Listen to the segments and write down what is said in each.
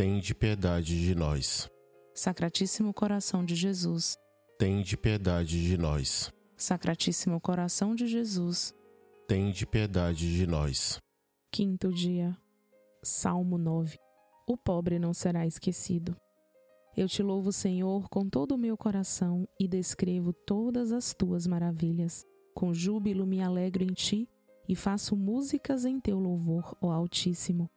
Tende piedade de nós. Sacratíssimo coração de Jesus, Tende piedade de nós. Sacratíssimo coração de Jesus. Tende piedade de nós. Quinto dia. Salmo 9. O pobre não será esquecido. Eu te louvo, Senhor, com todo o meu coração e descrevo todas as tuas maravilhas. Com júbilo me alegro em ti e faço músicas em teu louvor, ó Altíssimo.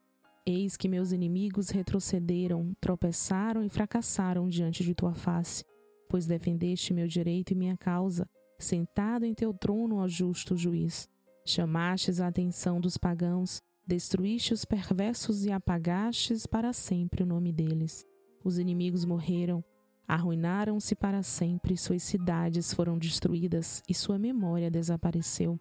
Eis que meus inimigos retrocederam, tropeçaram e fracassaram diante de tua face, pois defendeste meu direito e minha causa, sentado em teu trono, ó justo juiz. Chamastes a atenção dos pagãos, destruíste os perversos e apagastes para sempre o nome deles. Os inimigos morreram, arruinaram-se para sempre, suas cidades foram destruídas e sua memória desapareceu.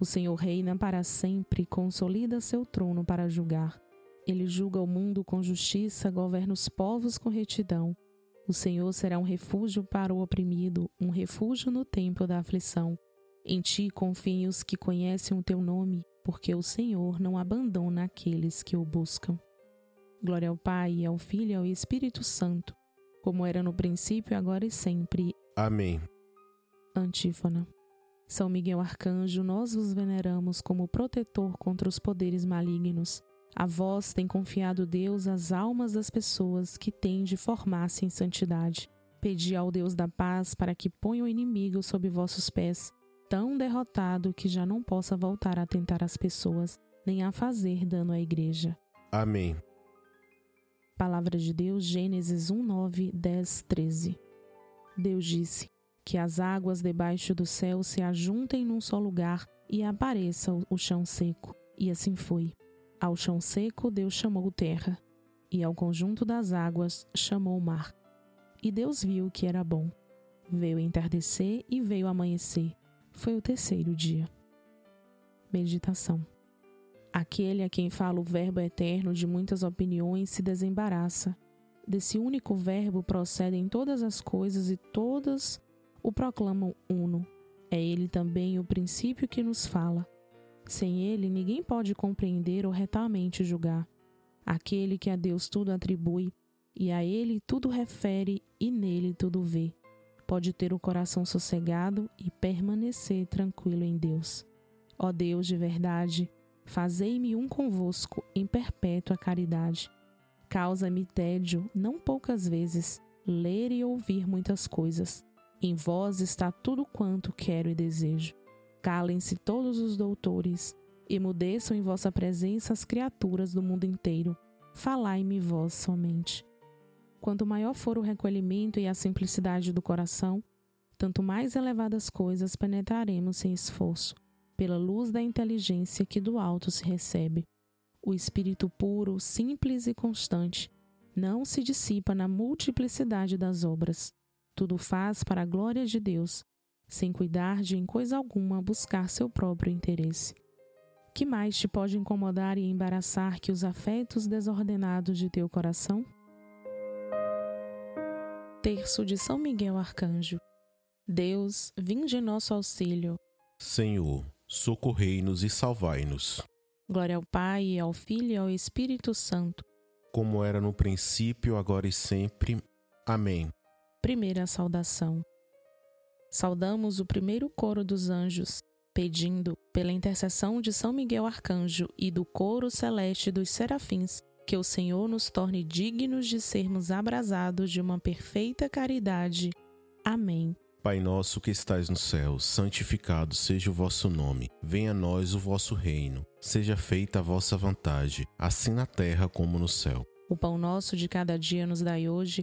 O Senhor reina para sempre, consolida seu trono para julgar. Ele julga o mundo com justiça, governa os povos com retidão. O Senhor será um refúgio para o oprimido, um refúgio no tempo da aflição. Em ti confiem os que conhecem o teu nome, porque o Senhor não abandona aqueles que o buscam. Glória ao Pai, ao Filho e ao Espírito Santo, como era no princípio, agora e sempre. Amém. Antífona. São Miguel Arcanjo, nós vos veneramos como protetor contra os poderes malignos. A vós tem confiado Deus as almas das pessoas que têm de formar-se em santidade. Pedi ao Deus da paz para que ponha o inimigo sob vossos pés, tão derrotado que já não possa voltar a tentar as pessoas, nem a fazer dano à igreja. Amém. Palavra de Deus, Gênesis 1, 9, 10, 13. Deus disse: Que as águas debaixo do céu se ajuntem num só lugar e apareça o chão seco. E assim foi. Ao chão seco, Deus chamou terra, e ao conjunto das águas chamou mar. E Deus viu que era bom. Veio entardecer e veio amanhecer. Foi o terceiro dia. Meditação. Aquele a quem fala o Verbo eterno de muitas opiniões se desembaraça. Desse único Verbo procedem todas as coisas e todas o proclamam uno. É ele também o princípio que nos fala sem ele, ninguém pode compreender ou retamente julgar. Aquele que a Deus tudo atribui, e a ele tudo refere, e nele tudo vê, pode ter o coração sossegado e permanecer tranquilo em Deus. Ó Deus de verdade, fazei-me um convosco em perpétua caridade. Causa-me tédio, não poucas vezes, ler e ouvir muitas coisas. Em vós está tudo quanto quero e desejo. Calem-se todos os doutores, emudeçam em vossa presença as criaturas do mundo inteiro. Falai-me vós somente. Quanto maior for o recolhimento e a simplicidade do coração, tanto mais elevadas coisas penetraremos sem esforço, pela luz da inteligência que do alto se recebe. O espírito puro, simples e constante, não se dissipa na multiplicidade das obras. Tudo faz para a glória de Deus, sem cuidar de em coisa alguma buscar seu próprio interesse. Que mais te pode incomodar e embaraçar que os afetos desordenados de teu coração? Terço de São Miguel Arcanjo. Deus, vinde nosso auxílio. Senhor, socorrei-nos e salvai-nos. Glória ao Pai, ao Filho e ao Espírito Santo. Como era no princípio, agora e sempre. Amém. Primeira saudação. Saudamos o primeiro coro dos anjos, pedindo, pela intercessão de São Miguel Arcanjo e do coro celeste dos serafins, que o Senhor nos torne dignos de sermos abrasados de uma perfeita caridade. Amém. Pai nosso que estais no céu, santificado seja o vosso nome. Venha a nós o vosso reino. Seja feita a vossa vontade, assim na terra como no céu. O pão nosso de cada dia nos dai hoje.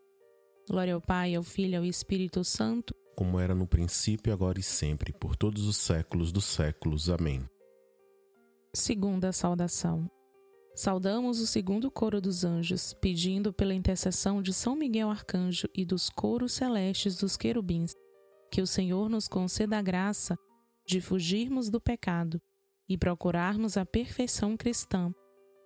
Glória ao Pai, ao Filho e ao Espírito Santo, como era no princípio, agora e sempre, por todos os séculos dos séculos. Amém. Segunda saudação. Saudamos o segundo coro dos anjos, pedindo pela intercessão de São Miguel Arcanjo e dos coros celestes dos querubins, que o Senhor nos conceda a graça de fugirmos do pecado e procurarmos a perfeição cristã.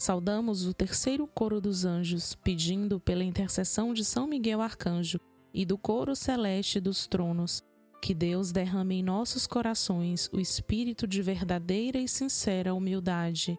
Saudamos o terceiro coro dos anjos, pedindo pela intercessão de São Miguel Arcanjo e do coro celeste dos tronos, que Deus derrame em nossos corações o espírito de verdadeira e sincera humildade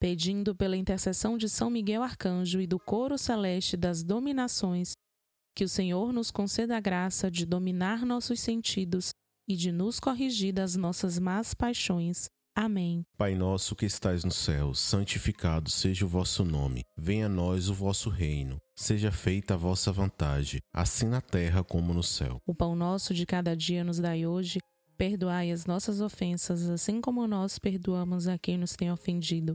pedindo pela intercessão de São Miguel Arcanjo e do coro celeste das dominações, que o Senhor nos conceda a graça de dominar nossos sentidos e de nos corrigir das nossas más paixões. Amém. Pai nosso que estais no céu, santificado seja o vosso nome. Venha a nós o vosso reino. Seja feita a vossa vontade, assim na terra como no céu. O pão nosso de cada dia nos dai hoje. Perdoai as nossas ofensas, assim como nós perdoamos a quem nos tem ofendido.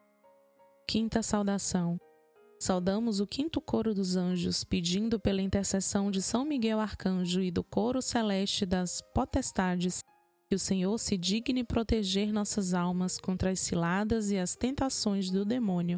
Quinta saudação. Saudamos o quinto coro dos anjos, pedindo pela intercessão de São Miguel Arcanjo e do coro celeste das potestades, que o Senhor se digne proteger nossas almas contra as ciladas e as tentações do demônio.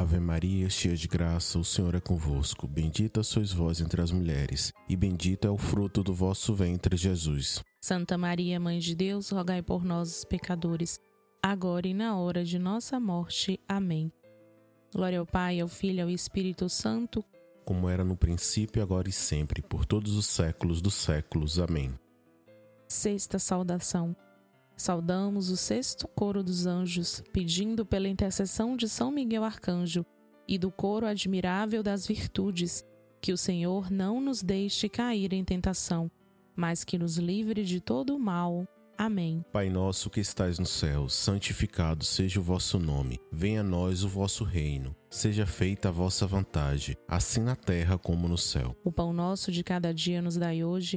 Ave Maria, cheia de graça, o Senhor é convosco. Bendita sois vós entre as mulheres, e bendito é o fruto do vosso ventre, Jesus. Santa Maria, Mãe de Deus, rogai por nós, os pecadores, agora e na hora de nossa morte. Amém. Glória ao Pai, ao Filho e ao Espírito Santo, como era no princípio, agora e sempre, por todos os séculos dos séculos. Amém. Sexta saudação. Saudamos o sexto coro dos anjos, pedindo pela intercessão de São Miguel Arcanjo e do coro admirável das virtudes, que o Senhor não nos deixe cair em tentação, mas que nos livre de todo o mal. Amém. Pai nosso que estais no céu, santificado seja o vosso nome. Venha a nós o vosso reino. Seja feita a vossa vontade, assim na terra como no céu. O pão nosso de cada dia nos dai hoje.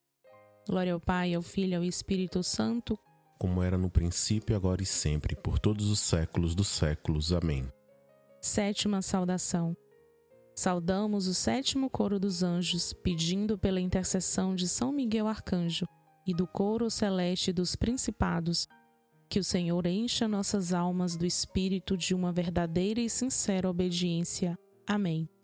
Glória ao Pai, ao Filho e ao Espírito Santo, como era no princípio, agora e sempre, por todos os séculos dos séculos. Amém. Sétima saudação. Saudamos o sétimo coro dos anjos, pedindo pela intercessão de São Miguel Arcanjo e do coro celeste dos principados, que o Senhor encha nossas almas do espírito de uma verdadeira e sincera obediência. Amém.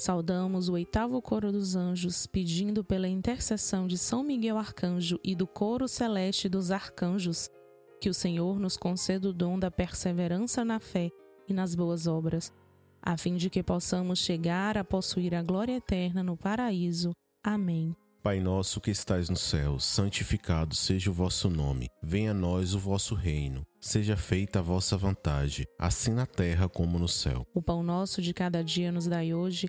Saudamos o oitavo coro dos anjos, pedindo pela intercessão de São Miguel Arcanjo e do coro celeste dos arcanjos, que o Senhor nos conceda o dom da perseverança na fé e nas boas obras, a fim de que possamos chegar a possuir a glória eterna no paraíso. Amém. Pai nosso que estais no céu, santificado seja o vosso nome. Venha a nós o vosso reino. Seja feita a vossa vontade, assim na terra como no céu. O pão nosso de cada dia nos dai hoje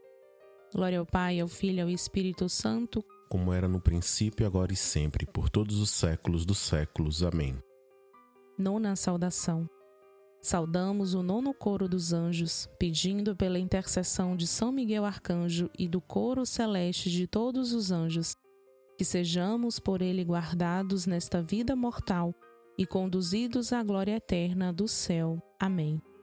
Glória ao Pai, ao Filho e ao Espírito Santo, como era no princípio, agora e sempre, por todos os séculos dos séculos. Amém. Nona saudação. Saudamos o nono coro dos anjos, pedindo pela intercessão de São Miguel Arcanjo e do coro celeste de todos os anjos, que sejamos por ele guardados nesta vida mortal e conduzidos à glória eterna do céu. Amém.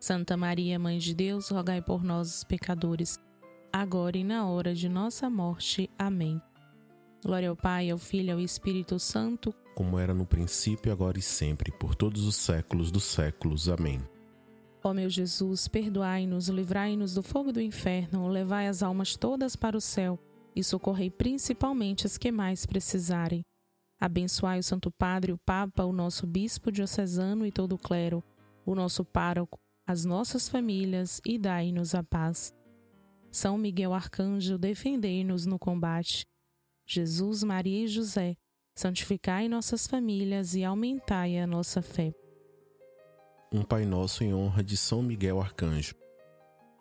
Santa Maria, Mãe de Deus, rogai por nós, os pecadores, agora e na hora de nossa morte. Amém. Glória ao Pai, ao Filho e ao Espírito Santo, como era no princípio, agora e sempre, por todos os séculos dos séculos. Amém. Ó meu Jesus, perdoai-nos, livrai-nos do fogo do inferno, levai as almas todas para o céu e socorrei principalmente as que mais precisarem. Abençoai o Santo Padre, o Papa, o nosso Bispo diocesano e todo o clero, o nosso pároco, as nossas famílias e dai-nos a paz. São Miguel Arcanjo, defendei-nos no combate. Jesus, Maria e José, santificai nossas famílias e aumentai a nossa fé. Um Pai Nosso em honra de São Miguel Arcanjo.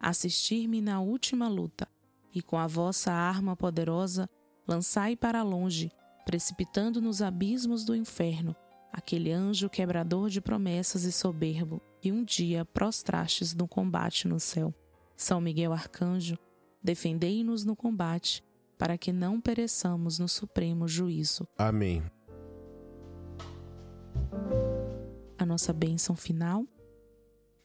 assistir-me na última luta, e com a vossa arma poderosa lançai para longe, precipitando nos abismos do inferno, aquele anjo quebrador de promessas e soberbo, que um dia prostrastes no combate no céu. São Miguel Arcanjo, defendei-nos no combate, para que não pereçamos no supremo juízo. Amém a nossa bênção final,